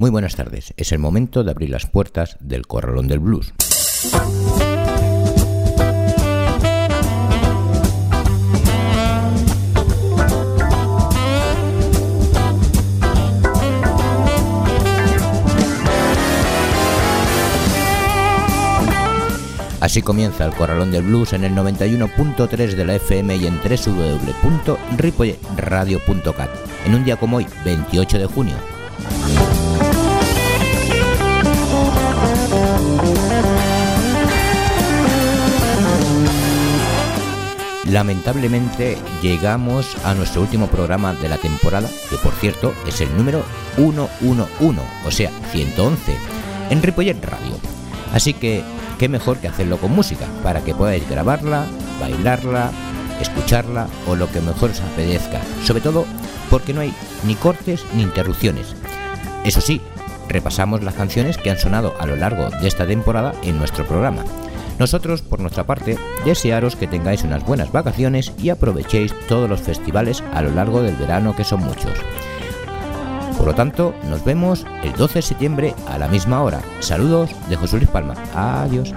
Muy buenas tardes. Es el momento de abrir las puertas del Corralón del Blues. Así comienza el Corralón del Blues en el 91.3 de la FM y en www.ripoyradio.cat en un día como hoy, 28 de junio. Lamentablemente llegamos a nuestro último programa de la temporada, que por cierto es el número 111, o sea, 111, en Ripollet Radio. Así que, qué mejor que hacerlo con música, para que podáis grabarla, bailarla, escucharla o lo que mejor os apetezca. Sobre todo porque no hay ni cortes ni interrupciones. Eso sí, repasamos las canciones que han sonado a lo largo de esta temporada en nuestro programa. Nosotros, por nuestra parte, desearos que tengáis unas buenas vacaciones y aprovechéis todos los festivales a lo largo del verano, que son muchos. Por lo tanto, nos vemos el 12 de septiembre a la misma hora. Saludos de José Luis Palma. Adiós.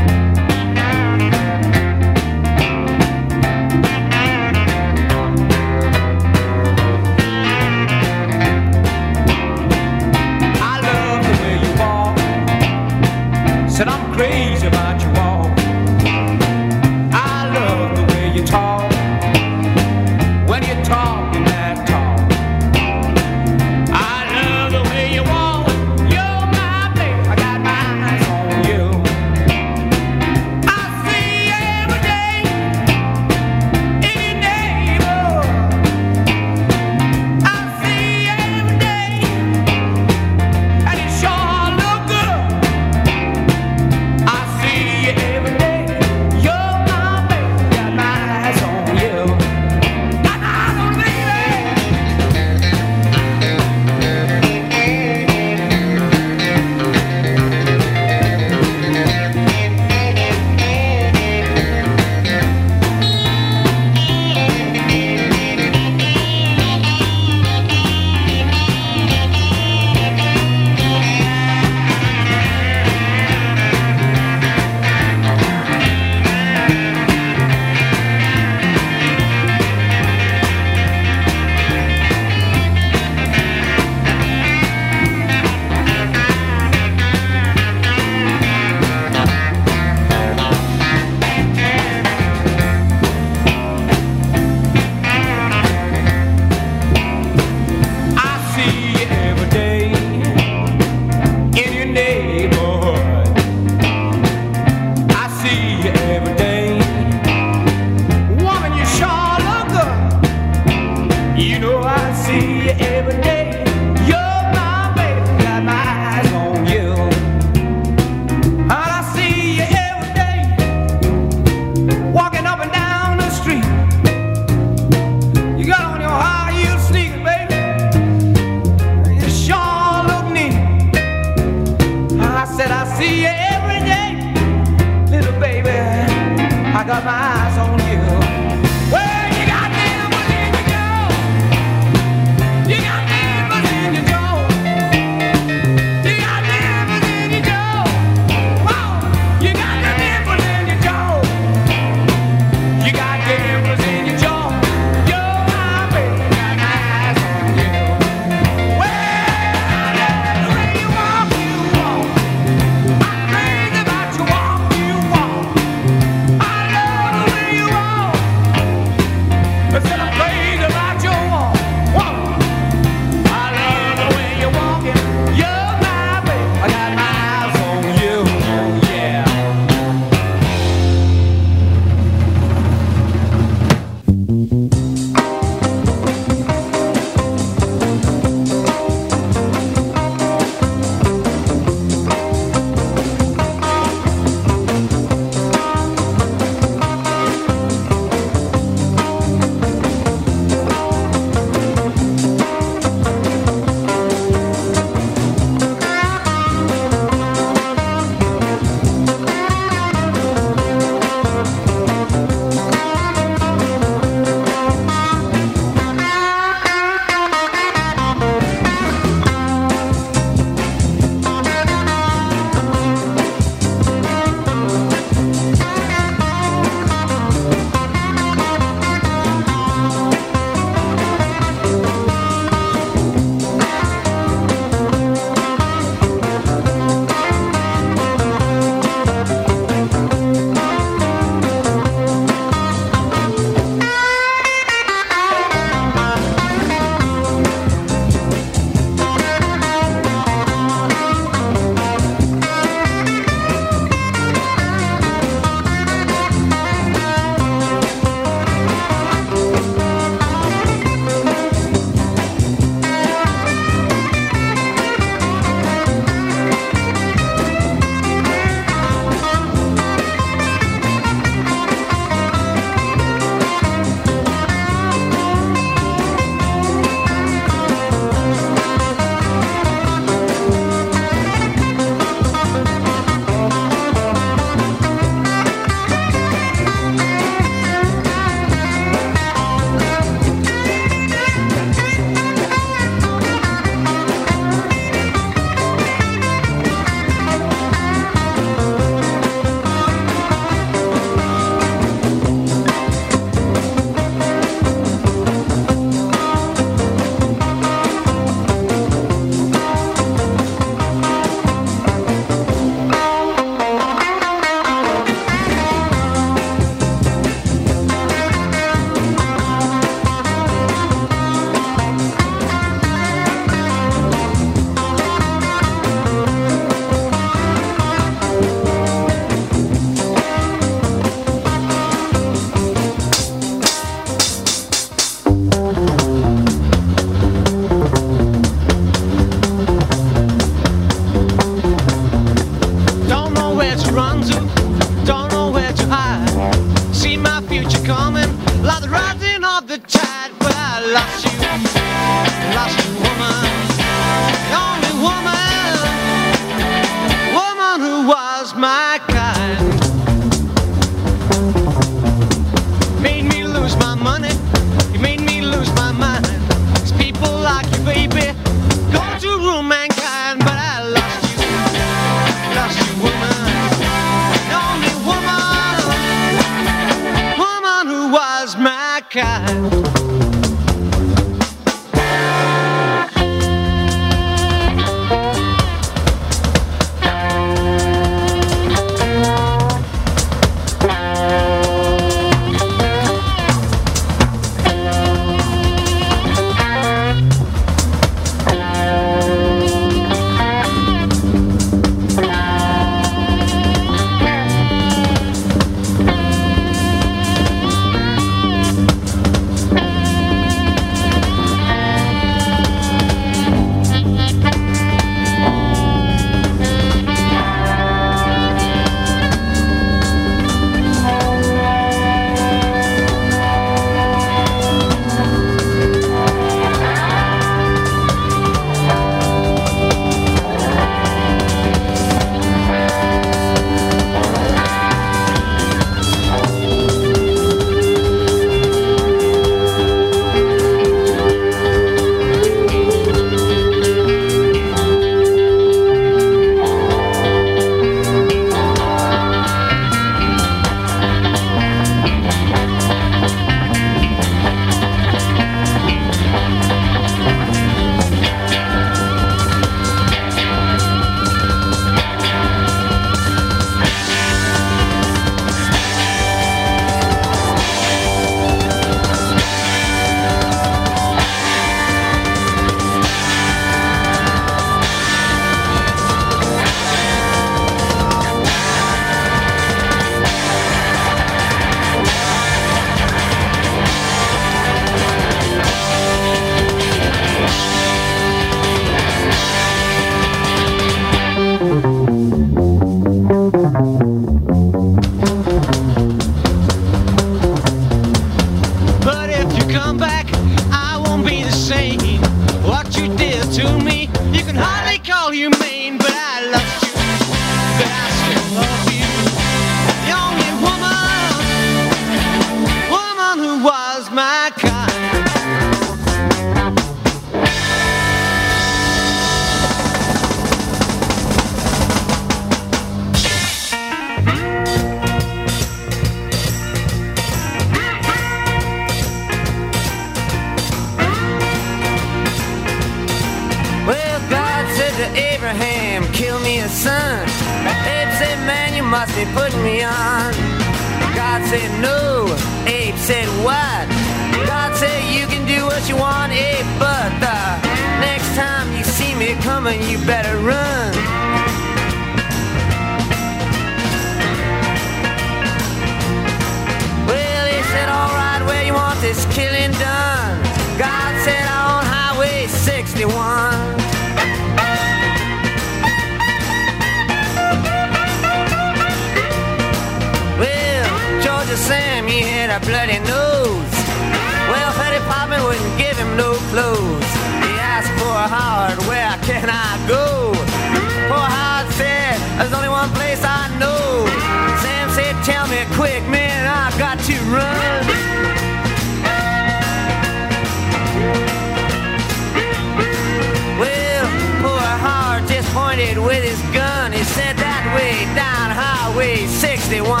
Highway 61.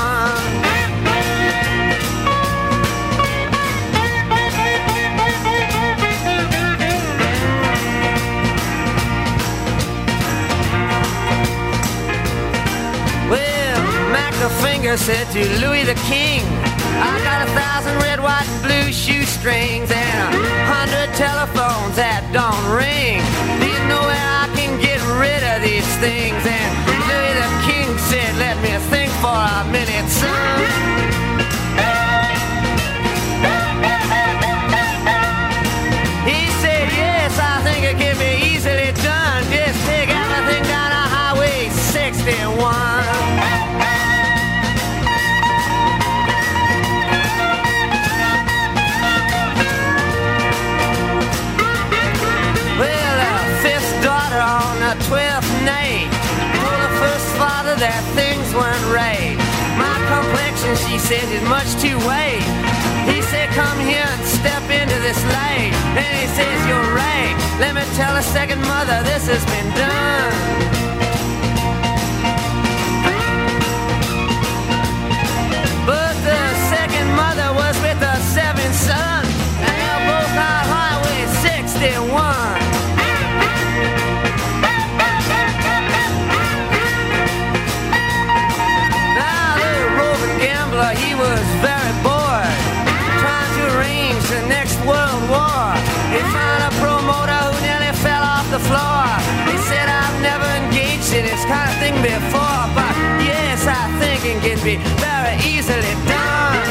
a finger said to Louis the King, I got a thousand red, white, and blue shoestrings and a hundred telephones that don't ring. Do you know where I can get rid of these things? And Louis the King said, five minutes. He says it's much too late. He said, come here and step into this light. And he says, you're right. Let me tell a second mother this has been done. Before, but yes, I think it can be very easily done.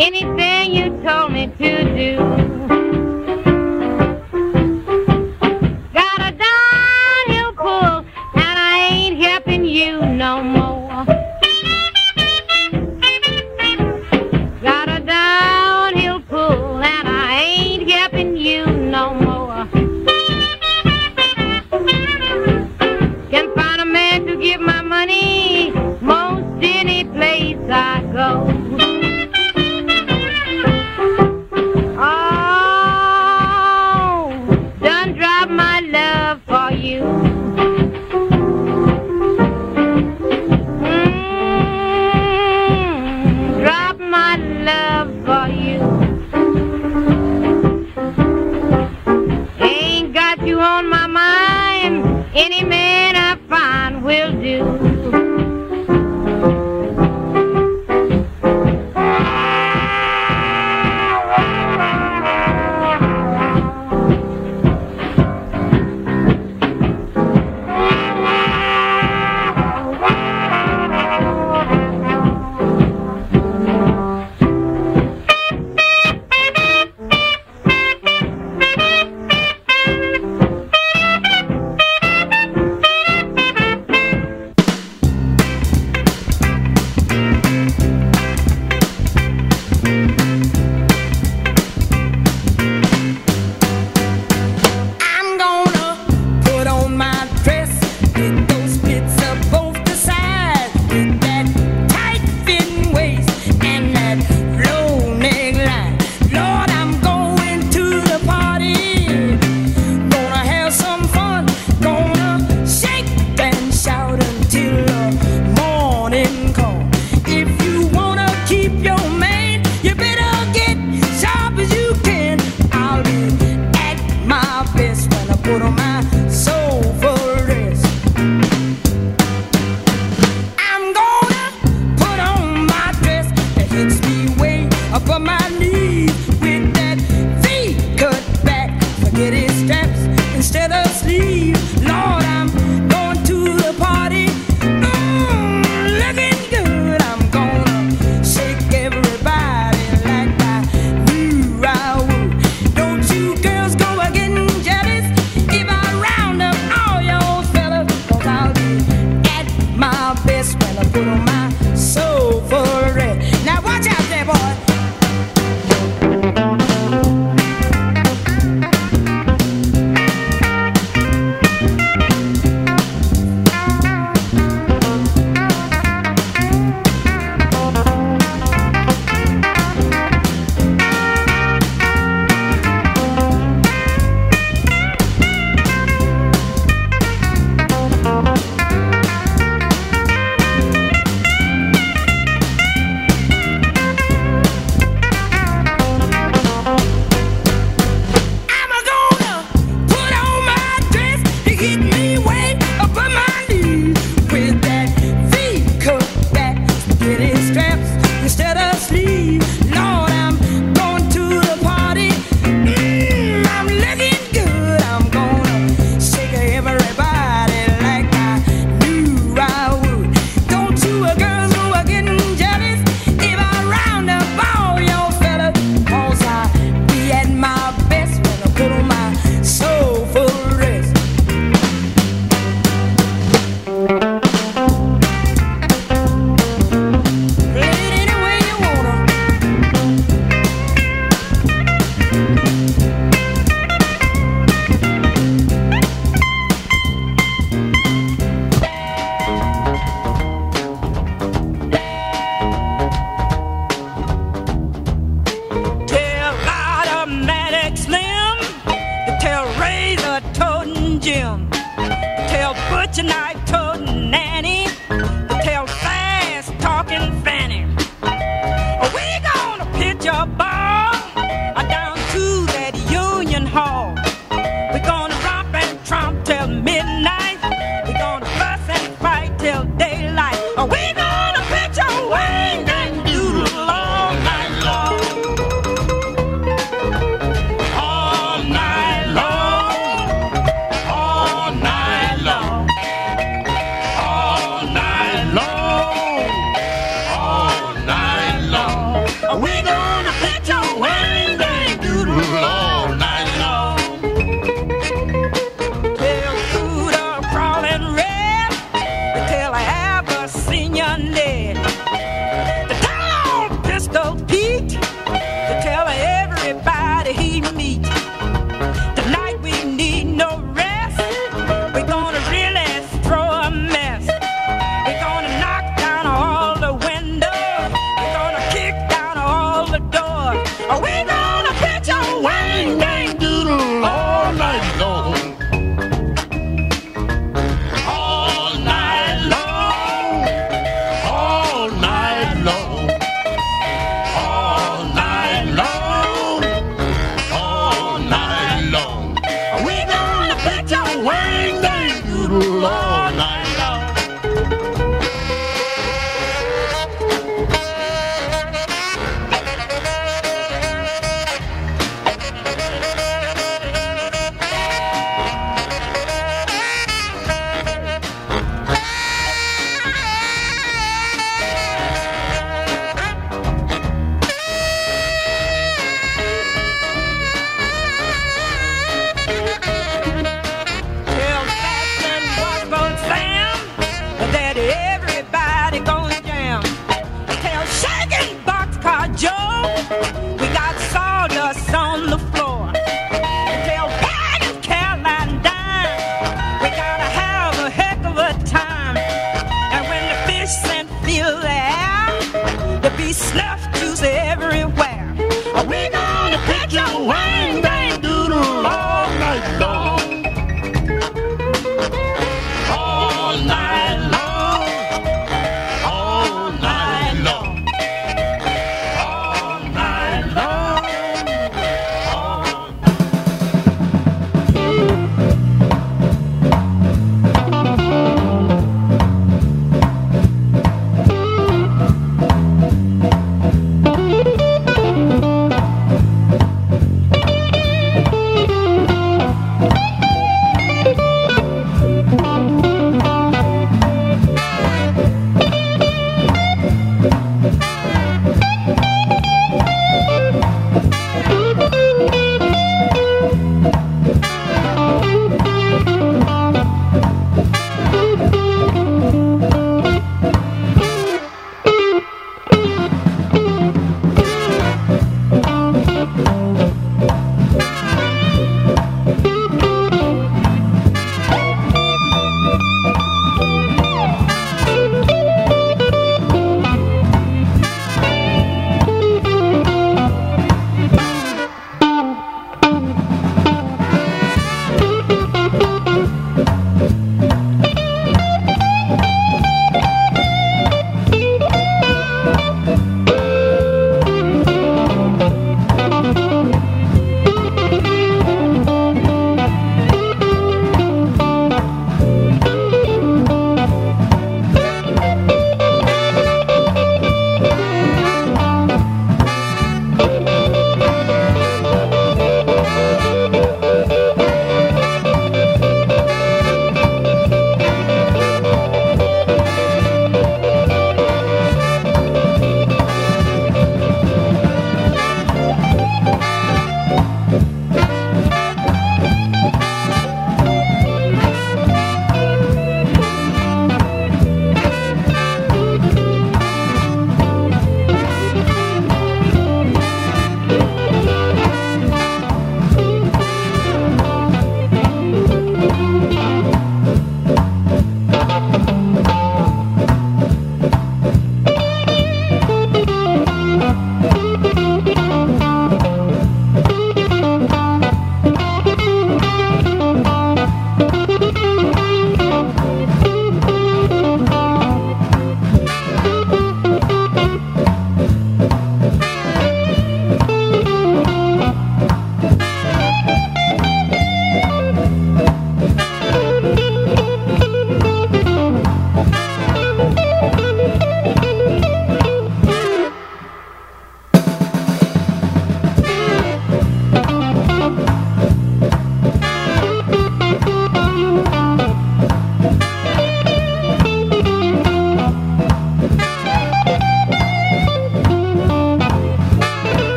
in it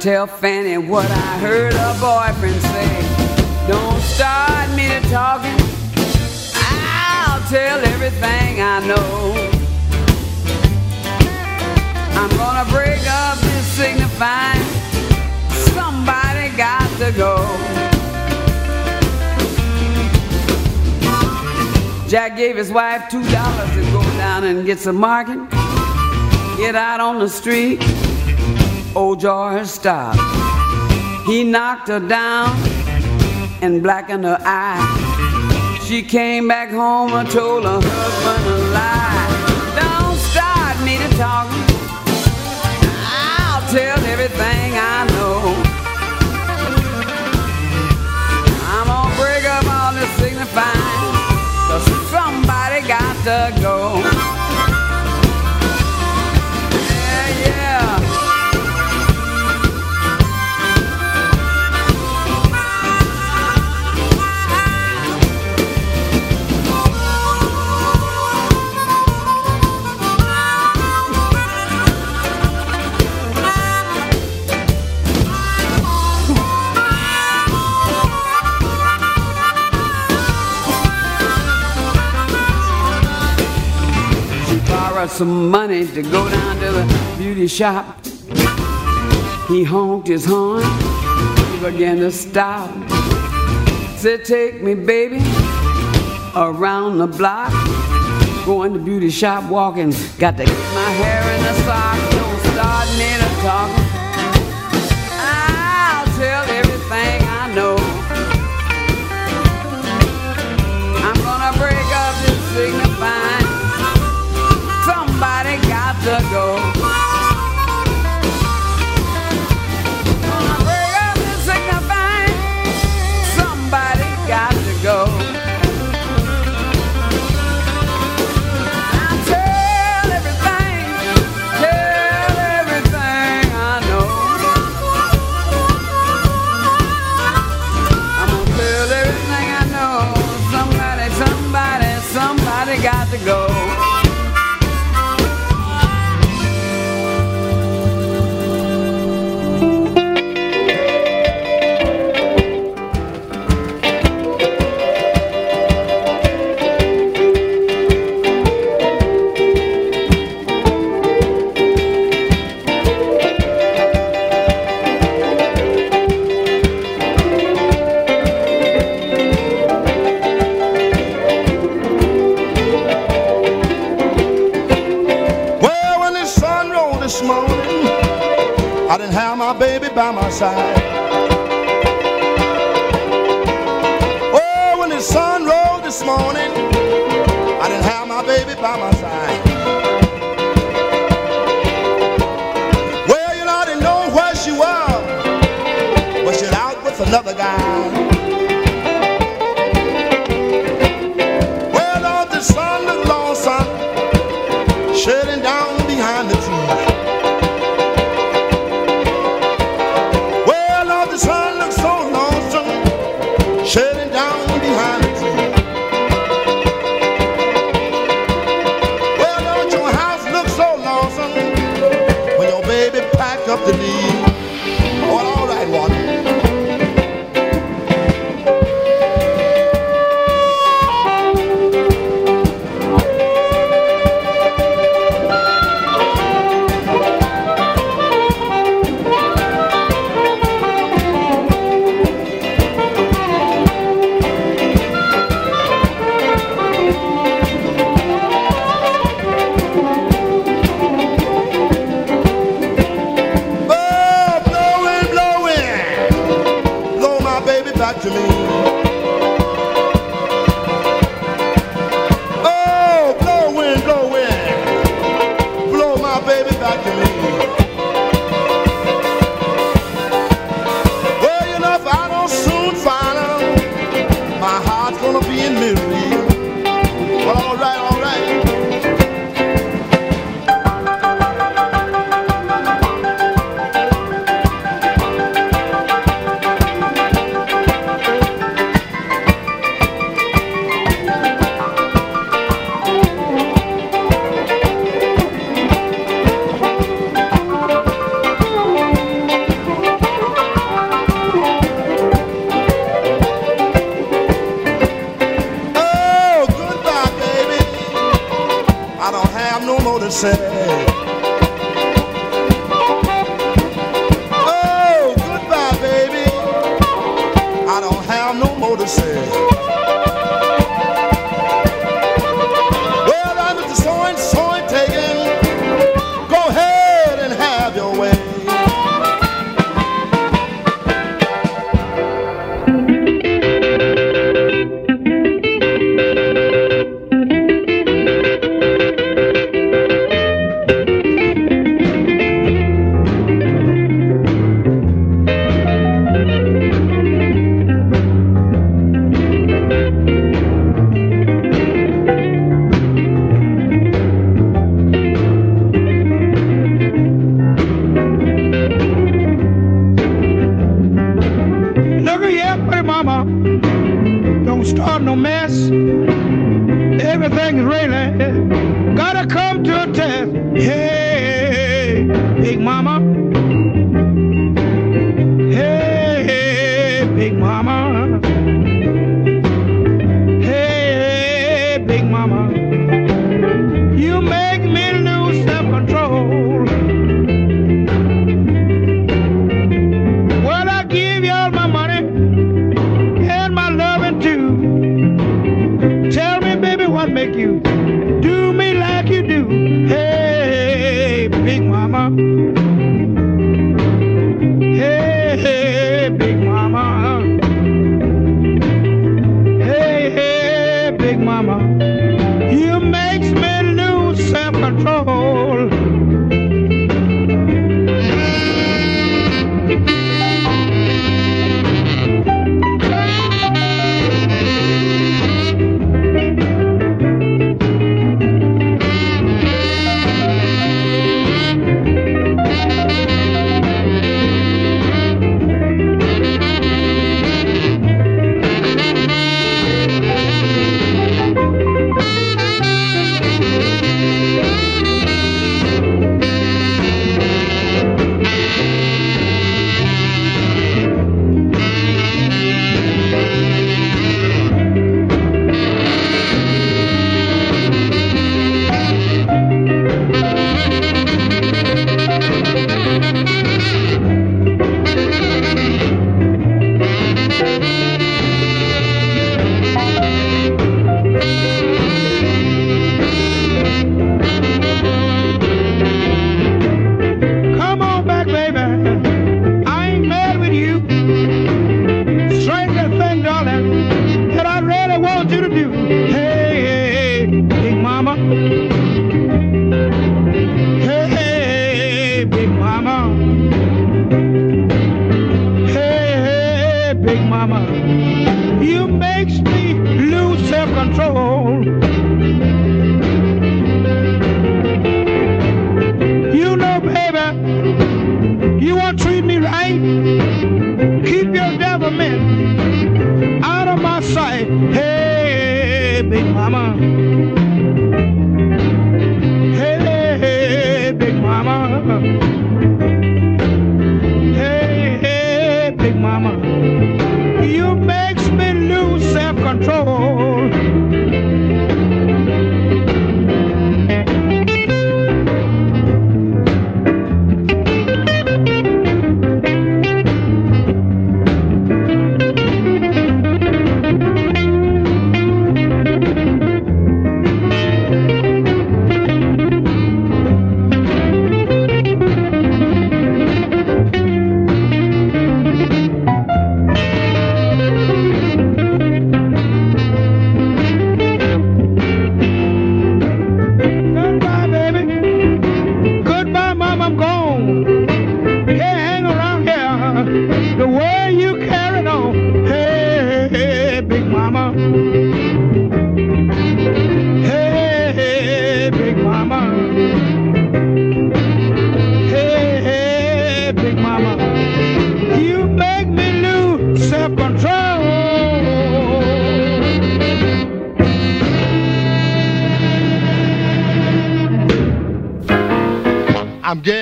tell Fanny what I heard her boyfriend say. Don't start me to talking. I'll tell everything I know. I'm gonna break up this signifying. Somebody got to go. Jack gave his wife two dollars to go down and get some market. Get out on the street. Old George stopped. He knocked her down and blackened her eye. She came back home and told her husband a lie. Don't start me to talking. I'll tell everything I know. I'm gonna break up all this signifying. Cause somebody got to go. She borrowed some money to go down to the beauty shop. He honked his horn. Began to stop. Said, Take me, baby, around the block. Going to beauty shop, walking. Got to get my hair in a sock. Don't start me to talking.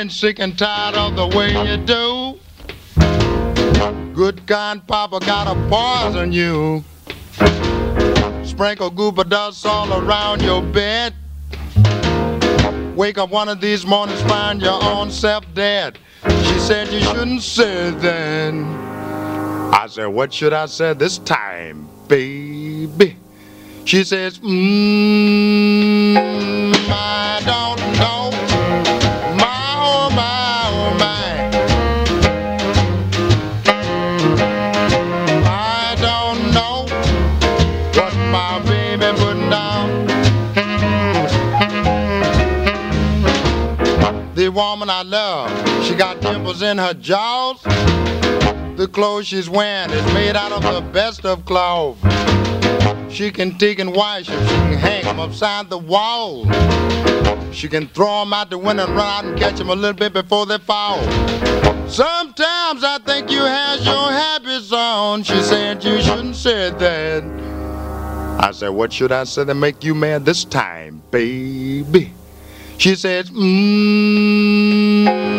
Sick and tired of the way you do. Good kind papa gotta poison you. Sprinkle goober dust all around your bed. Wake up one of these mornings, find your own self dead. She said you shouldn't say that. I said, what should I say this time, baby? She says, mmm, woman I love, she got dimples in her jaws. The clothes she's wearing is made out of the best of cloth. She can take and wash them, she can hang them upside the wall. She can throw them out the window and run out and catch them a little bit before they fall. Sometimes I think you has your habits on. She said you shouldn't say that. I said, what should I say to make you mad this time, baby? She says, mmm, I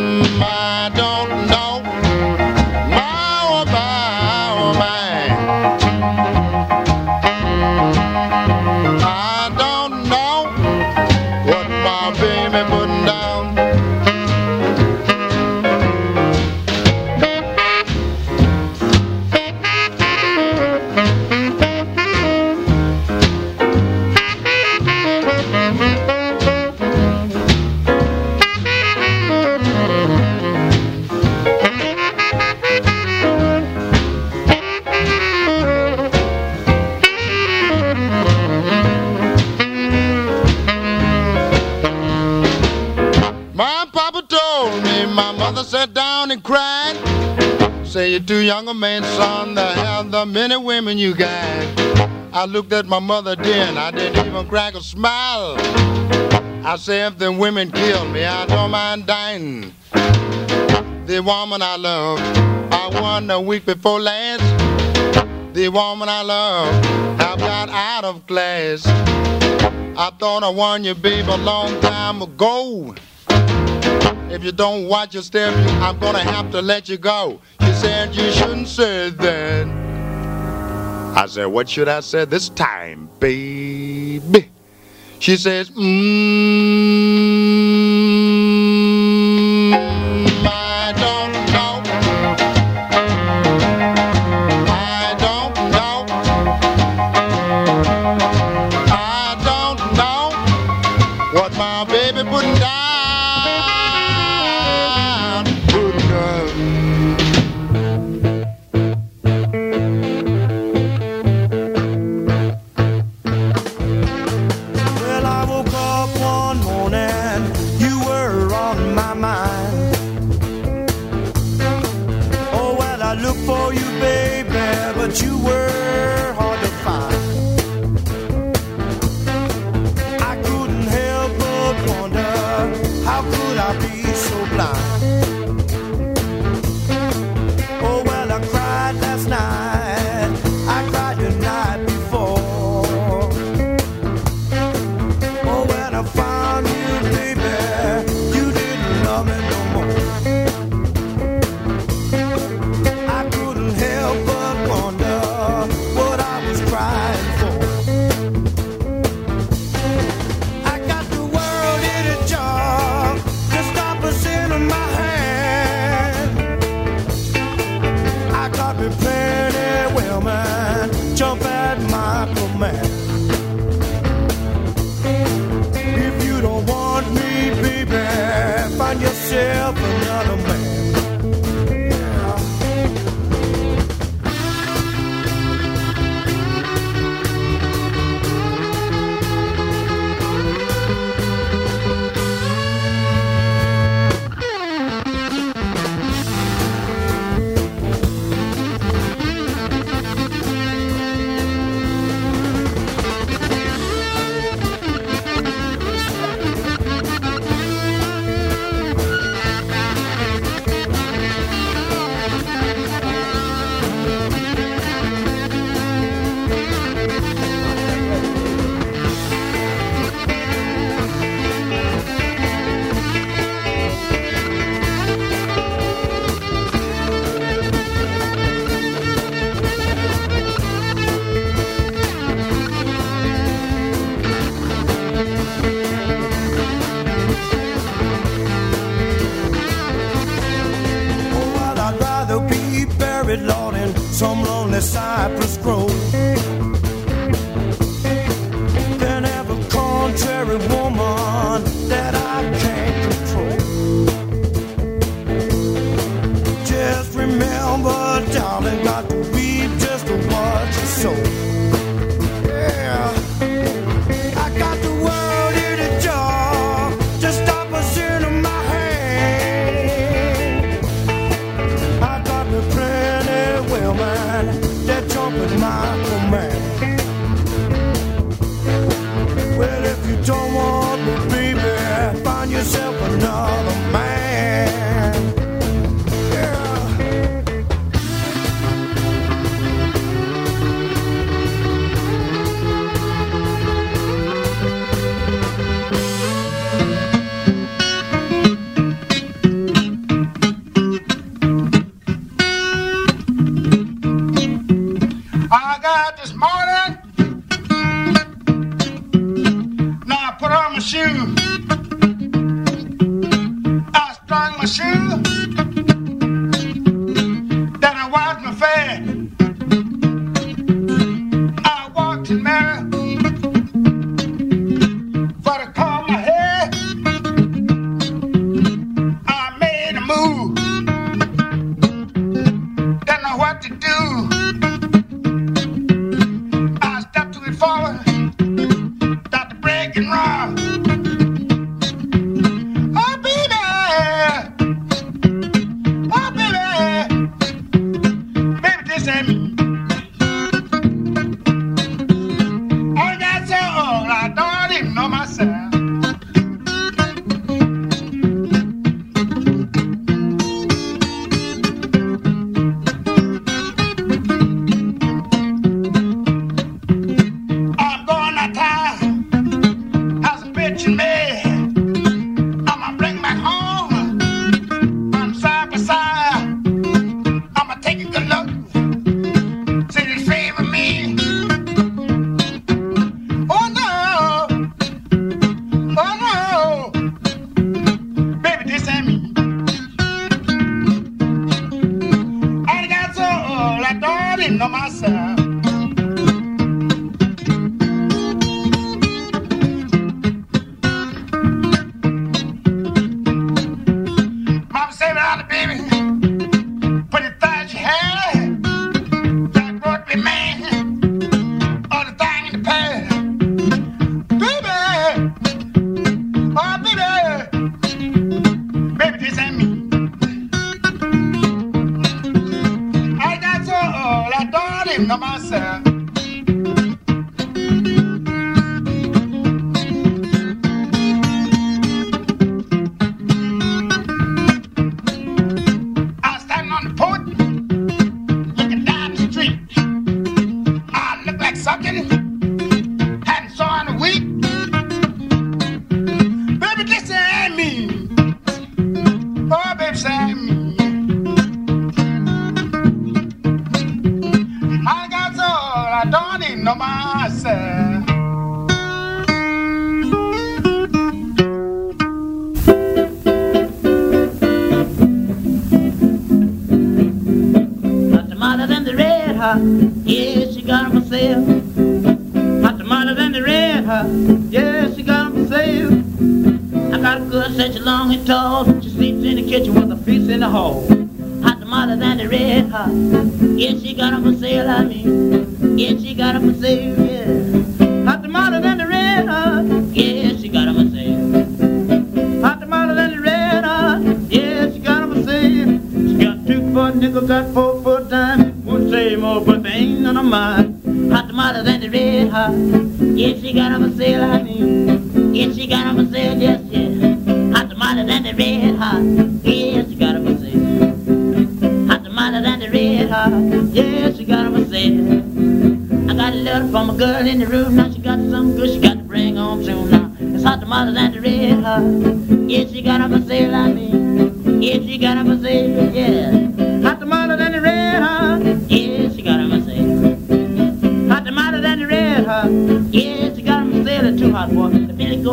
you're too young a man, son, to have the many women you got. I looked at my mother then, I didn't even crack a smile. I say if the women kill me, I don't mind dying. The woman I love, I won a week before last. The woman I love, I've got out of class. I thought I won you, babe, a long time ago. If you don't watch your step, I'm gonna have to let you go. Said you shouldn't say that. I said, what should I say this time, baby? She says, mmm, Strung don't even know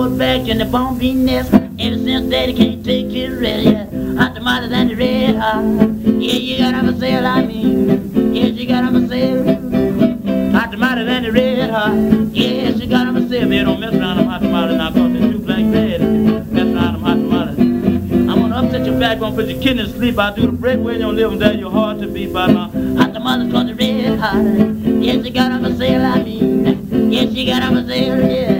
Billy back in the bean nest. Ever since daddy can't take his rest, yeah. Hot tomatoes and the red hot. Yeah, you got got 'em for sale, I mean. Yeah, she got 'em for sale. Hot tomatoes and the red hot. Yeah, she got them a sale. Don't mess around them hot tamales now, cause they shoot like that. Mess around them hot tamales. I'm gonna upset your back, gonna put your kidneys to sleep. I'll do the break when you don't live there, you're hard to beat by my hot tamales cause the red hot. Yeah, she got them a sale, I mean. Yeah, she got them a sale, yeah.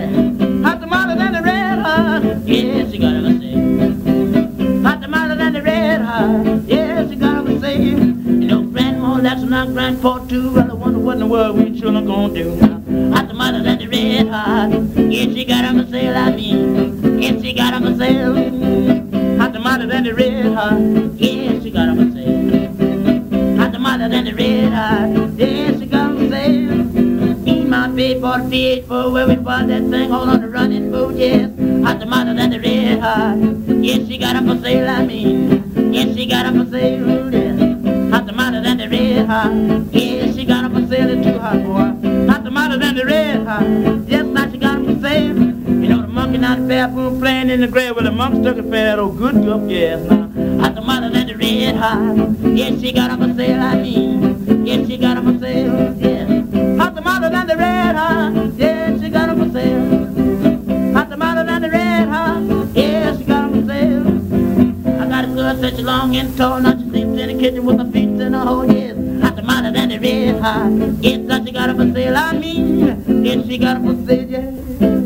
Not grandpa too. Well, I wonder what in the world we children gonna do now. Hot tamales and the red hot. Yeah, she got them a sale, I mean. Yeah, she got them a sale. Hot tamales and the red hot. Yeah, she got them a sale. Hot tamales and the red hot. Yeah, she got them a sale. Me and my big boy, the for where we bought that thing all on the running boat, yes. Hot tamales and the red hot. Yes, she got them for sale, I mean. Red. Yes, she got them for sale, it's too hot, boy. Hot tamales and the red hot. Yes, now she got them for sale. You know the monkey not the bathroom playing in the grave with the monk stuck in fat old Good Gulf, yes, now. Hot tamales and the red hot. Yes, she got them for sale, I mean. Yes, she got them for sale, yes. Hot tamales and the red hot. Yes, she got them for sale. Hot tamales and the red hot. Yes, she got them for sale. I got a girl such long and tall, now she sleeps in the kitchen with her feet in a hole, tamales and the red hot. Yes, now she got them